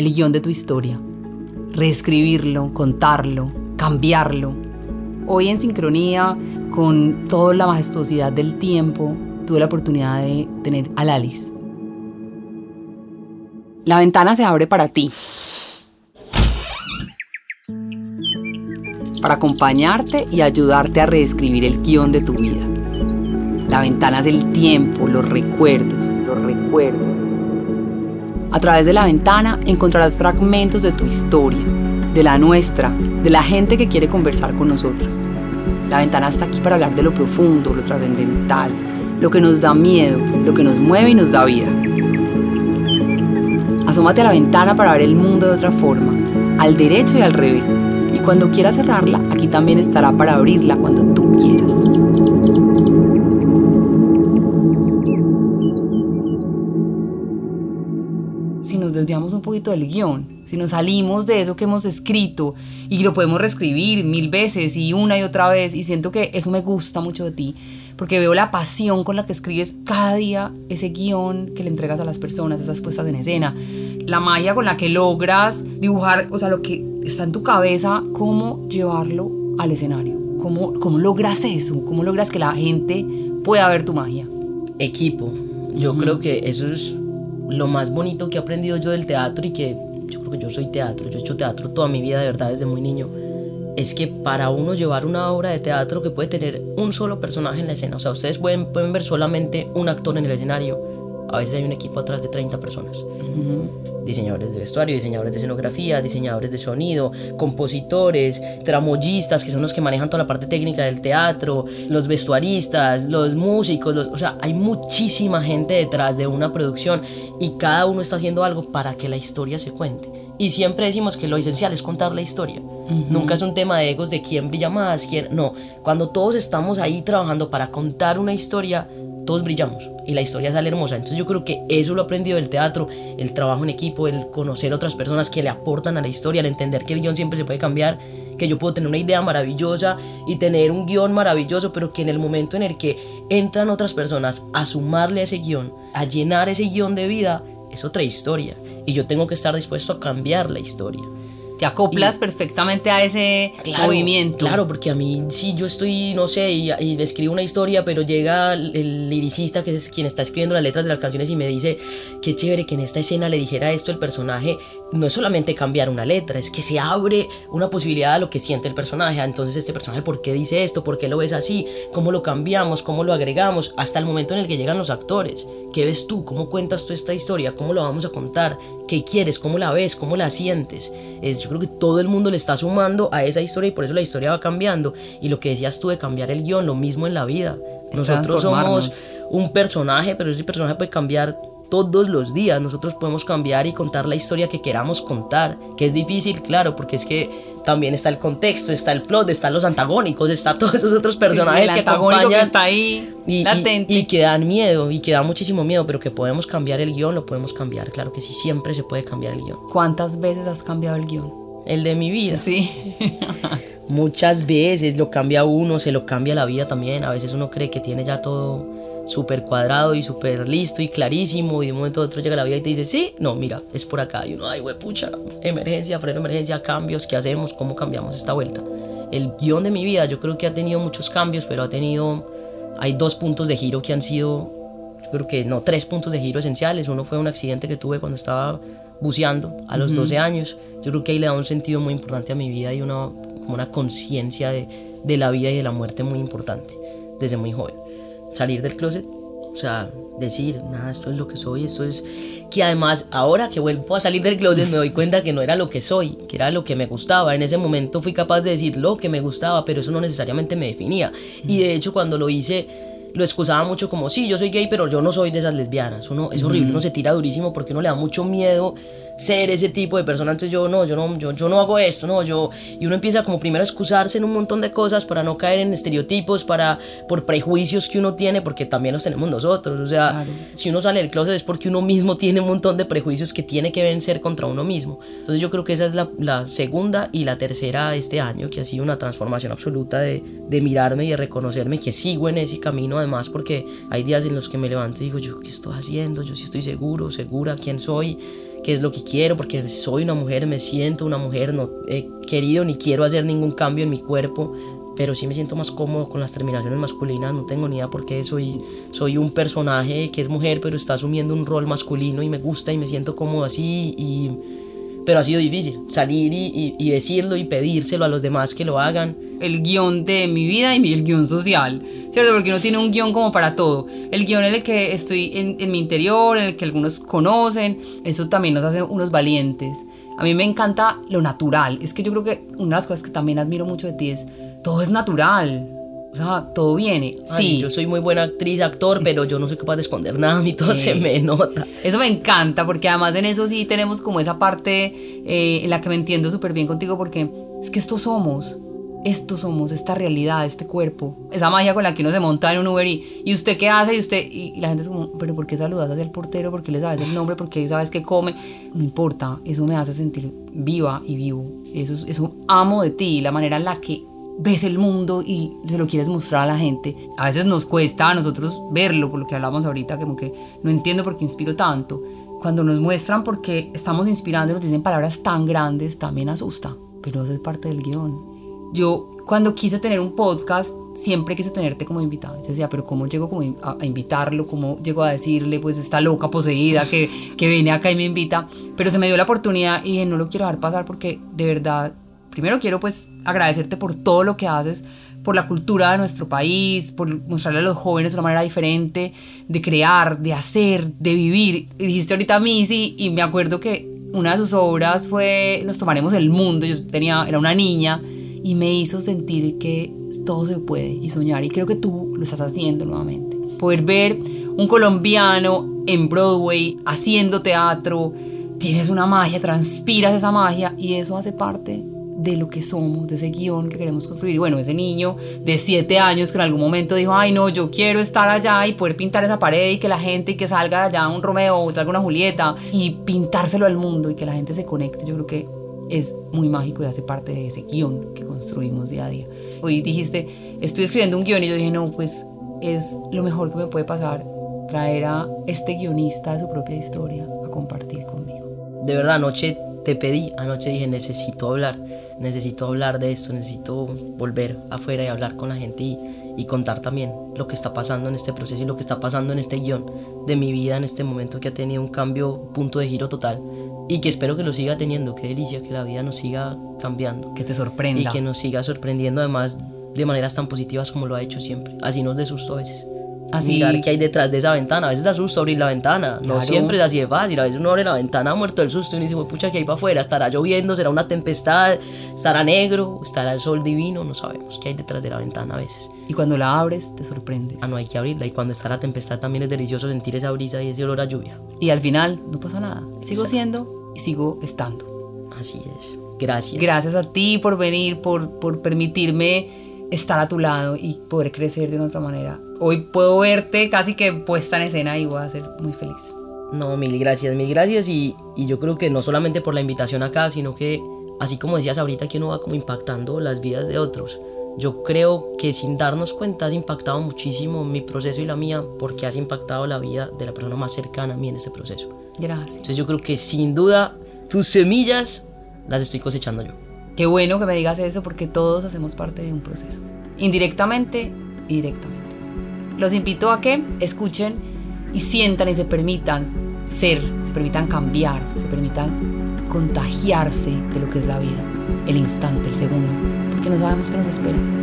el guion de tu historia, reescribirlo, contarlo, cambiarlo. Hoy en sincronía con toda la majestuosidad del tiempo, tuve la oportunidad de tener a Lalis. La ventana se abre para ti. Para acompañarte y ayudarte a reescribir el guion de tu vida. La ventana es el tiempo, los recuerdos. Los recuerdos. A través de la ventana encontrarás fragmentos de tu historia, de la nuestra, de la gente que quiere conversar con nosotros. La ventana está aquí para hablar de lo profundo, lo trascendental, lo que nos da miedo, lo que nos mueve y nos da vida. Asómate a la ventana para ver el mundo de otra forma, al derecho y al revés. Y cuando quieras cerrarla, aquí también estará para abrirla cuando tú quieras. Poquito del guion, si nos salimos de eso que hemos escrito y lo podemos reescribir mil veces y una y otra vez, y siento que eso me gusta mucho de ti, porque veo la pasión con la que escribes cada día ese guion que le entregas a las personas, esas puestas en escena, la magia con la que logras dibujar, o sea, lo que está en tu cabeza, cómo llevarlo al escenario, cómo, cómo logras eso, cómo logras que la gente pueda ver tu magia. Equipo, yo creo que eso es lo más bonito que he aprendido yo del teatro y que yo creo que yo soy teatro, yo he hecho teatro toda mi vida de verdad desde muy niño, es que para uno llevar una obra de teatro que puede tener un solo personaje en la escena, o sea, ustedes pueden, pueden ver solamente un actor en el escenario, a veces hay un equipo atrás de 30 personas. Diseñadores de vestuario, diseñadores de escenografía, diseñadores de sonido, compositores, tramoyistas, que son los que manejan toda la parte técnica del teatro, los vestuaristas, los músicos, o sea, hay muchísima gente detrás de una producción y cada uno está haciendo algo para que la historia se cuente. Y siempre decimos que lo esencial es contar la historia. Nunca es un tema de egos de quién brilla más, quién... No, cuando todos estamos ahí trabajando para contar una historia, todos brillamos y la historia sale hermosa. Entonces yo creo que eso lo he aprendido del teatro, el trabajo en equipo, el conocer otras personas que le aportan a la historia, el entender que el guion siempre se puede cambiar, que yo puedo tener una idea maravillosa y tener un guion maravilloso, pero que en el momento en el que entran otras personas a sumarle a ese guion, a llenar ese guion de vida, es otra historia. Y yo tengo que estar dispuesto a cambiar la historia te acoplas perfectamente a ese movimiento. Claro, porque a mí, si yo estoy, no sé, y, y, escribo una historia, pero llega el, liricista, que es quien está escribiendo las letras de las canciones, y me dice, qué chévere que en esta escena le dijera esto el personaje, no es solamente cambiar una letra, es que se abre una posibilidad a lo que siente el personaje. Entonces, este personaje, ¿por qué dice esto? ¿Por qué lo ves así? ¿Cómo lo cambiamos? ¿Cómo lo agregamos? Hasta el momento en el que llegan los actores. ¿Qué ves tú? ¿Cómo cuentas tú esta historia? ¿Cómo lo vamos a contar? ¿Qué quieres? ¿Cómo la ves? ¿Cómo la sientes? Es, creo que todo el mundo le está sumando a esa historia y por eso la historia va cambiando. Y lo que decías tú de cambiar el guion, lo mismo en la vida. Nosotros somos un personaje, pero ese personaje puede cambiar todos los días. Nosotros podemos cambiar y contar la historia que queramos contar, que es difícil, claro, porque es que también está el contexto, está el plot, están los antagónicos, está todos esos otros personajes que acompañan que está ahí y, y, que dan miedo y que da muchísimo miedo, pero que podemos cambiar el guion, lo podemos cambiar, claro que sí, siempre se puede cambiar el guion. ¿Cuántas veces has cambiado el guion? El de mi vida. Sí. Muchas veces lo cambia uno, se lo cambia la vida también, a veces uno cree que tiene ya todo súper cuadrado y súper listo y clarísimo y de un momento a otro llega la vida y te dice, sí, no, mira, es por acá. Y uno, ay, pucha, emergencia, freno, emergencia, cambios, ¿qué hacemos? ¿Cómo cambiamos esta vuelta? El guion de mi vida yo creo que ha tenido muchos cambios, pero ha tenido, hay dos puntos de giro que han sido, yo creo que no, tres puntos de giro esenciales. Uno fue un accidente que tuve cuando estaba buceando a los 12 años. Yo creo que ahí le da un sentido muy importante a mi vida y una, una conciencia de, de la vida y de la muerte muy importante desde muy joven salir del closet, o sea, decir, nada, esto es lo que soy, esto es que además ahora que vuelvo a salir del closet me doy cuenta que no era lo que soy, que era lo que me gustaba. En ese momento fui capaz de decir lo que me gustaba, pero eso no necesariamente me definía. Y de hecho cuando lo hice lo excusaba mucho como, sí, yo soy gay, pero yo no soy de esas lesbianas. Uno, es horrible, uno se tira durísimo porque uno le da mucho miedo ser ese tipo de persona. Entonces yo no, yo no, yo, yo no hago esto, no, yo... Y uno empieza como primero a excusarse en un montón de cosas para no caer en estereotipos, para, por prejuicios que uno tiene, porque también los tenemos nosotros. O sea, si uno sale del closet es porque uno mismo tiene un montón de prejuicios que tiene que vencer contra uno mismo. Entonces yo creo que esa es la, la segunda y la tercera de este año, que ha sido una transformación absoluta de, de mirarme y de reconocerme que sigo en ese camino, además, porque hay días en los que me levanto y digo, yo, ¿qué estoy haciendo? Yo sí estoy seguro, segura, quién soy qué es lo que quiero, porque soy una mujer, me siento una mujer, no he querido ni quiero hacer ningún cambio en mi cuerpo, pero sí me siento más cómodo con las terminaciones masculinas, no tengo ni idea por qué soy, soy un personaje que es mujer, pero está asumiendo un rol masculino y me gusta y me siento cómodo así y pero ha sido difícil salir y, decirlo y pedírselo a los demás que lo hagan. El guion de mi vida y el guion social, ¿cierto? Porque uno tiene un guion como para todo. El guion en el que estoy en, en mi interior, en el que algunos conocen, eso también nos hace unos valientes. A mí me encanta lo natural. Es que yo creo que una de las cosas que también admiro mucho de ti es, todo es natural. O sea, todo viene. sí. Yo soy muy buena actriz, actor, pero yo no soy capaz de esconder nada, a mí todo se me nota. Eso me encanta, porque además en eso sí tenemos como esa parte eh, en la que me entiendo súper bien contigo, porque es que estos somos. Estos somos, esta realidad, este cuerpo, esa magia con la que uno se monta en un Uber y, y usted qué hace y usted, y, la gente es como, pero ¿por qué saludas hacia el portero? ¿Por qué le sabes el nombre? ¿Por qué sabes qué come? No importa, eso me hace sentir viva y vivo. Eso, eso amo de ti, la manera en la que ves el mundo y se lo quieres mostrar a la gente. A veces nos cuesta a nosotros verlo, por lo que hablamos ahorita, como que no entiendo por qué inspiro tanto. Cuando nos muestran porque estamos inspirando y nos dicen palabras tan grandes, también asusta, pero eso es parte del guion. Yo cuando quise tener un podcast, siempre quise tenerte como invitado. Yo decía, pero ¿cómo llego a, invitarlo? ¿Cómo llego a decirle, pues, esta loca poseída que, que viene acá y me invita? Pero se me dio la oportunidad y no lo quiero dejar pasar porque de verdad primero quiero pues agradecerte por todo lo que haces, por la cultura de nuestro país, por mostrarle a los jóvenes una manera diferente de crear, de hacer, de vivir. dijiste ahorita Missy y me acuerdo que una de sus obras fue Nos tomaremos el mundo. Yo tenía, era una niña y me hizo sentir que todo se puede y soñar. Y creo que tú lo estás haciendo nuevamente. Poder ver un colombiano en Broadway haciendo teatro, tienes una magia, transpiras esa magia y eso hace parte de lo que somos, de ese guion que queremos construir. Y bueno, ese niño de 7 años que en algún momento dijo, ay no, yo quiero estar allá y poder pintar esa pared y que la gente y que salga de allá un Romeo o salga una Julieta y pintárselo al mundo y que la gente se conecte, yo creo que es muy mágico y hace parte de ese guion que construimos día a día. Hoy dijiste, estoy escribiendo un guion y yo dije, no, pues es lo mejor que me puede pasar traer a este guionista de su propia historia a compartir conmigo. De verdad, anoche te pedí, anoche dije, necesito hablar, necesito hablar de esto, necesito volver afuera y hablar con la gente y, y, contar también lo que está pasando en este proceso y lo que está pasando en este guion de mi vida en este momento que ha tenido un cambio, punto de giro total y que espero que lo siga teniendo, qué delicia, que la vida nos siga cambiando. Que te sorprenda. Y que nos siga sorprendiendo además de maneras tan positivas como lo ha hecho siempre. Así nos de susto a veces. Así. Mirar qué hay detrás de esa ventana. A veces da susto abrir la ventana. No siempre es así de fácil. A veces uno abre la ventana muerto del susto y dice, pucha, ¿qué hay para afuera? ¿Estará lloviendo? ¿Será una tempestad? ¿Estará negro? ¿Estará el sol divino? No sabemos qué hay detrás de la ventana a veces. Y cuando la abres, te sorprendes. Ah, no hay que abrirla. Y cuando está la tempestad también es delicioso sentir esa brisa y ese olor a lluvia. Y al final no pasa nada. Sigo siendo y sigo estando. Así es. Gracias. Gracias a ti por venir, por, por permitirme estar a tu lado y poder crecer de una otra manera. Hoy puedo verte casi que puesta en escena y voy a ser muy feliz. No, mil gracias, mil gracias y, y yo creo que no solamente por la invitación acá, sino que así como decías ahorita que uno va como impactando las vidas de otros. Yo creo que sin darnos cuenta has impactado muchísimo mi proceso y la mía porque has impactado la vida de la persona más cercana a mí en este proceso. Gracias. Entonces yo creo que sin duda tus semillas las estoy cosechando yo. Qué bueno que me digas eso porque todos hacemos parte de un proceso, indirectamente y directamente. Los invito a que escuchen y sientan y se permitan ser, se permitan cambiar, se permitan contagiarse de lo que es la vida, el instante, el segundo, porque no sabemos qué nos espera.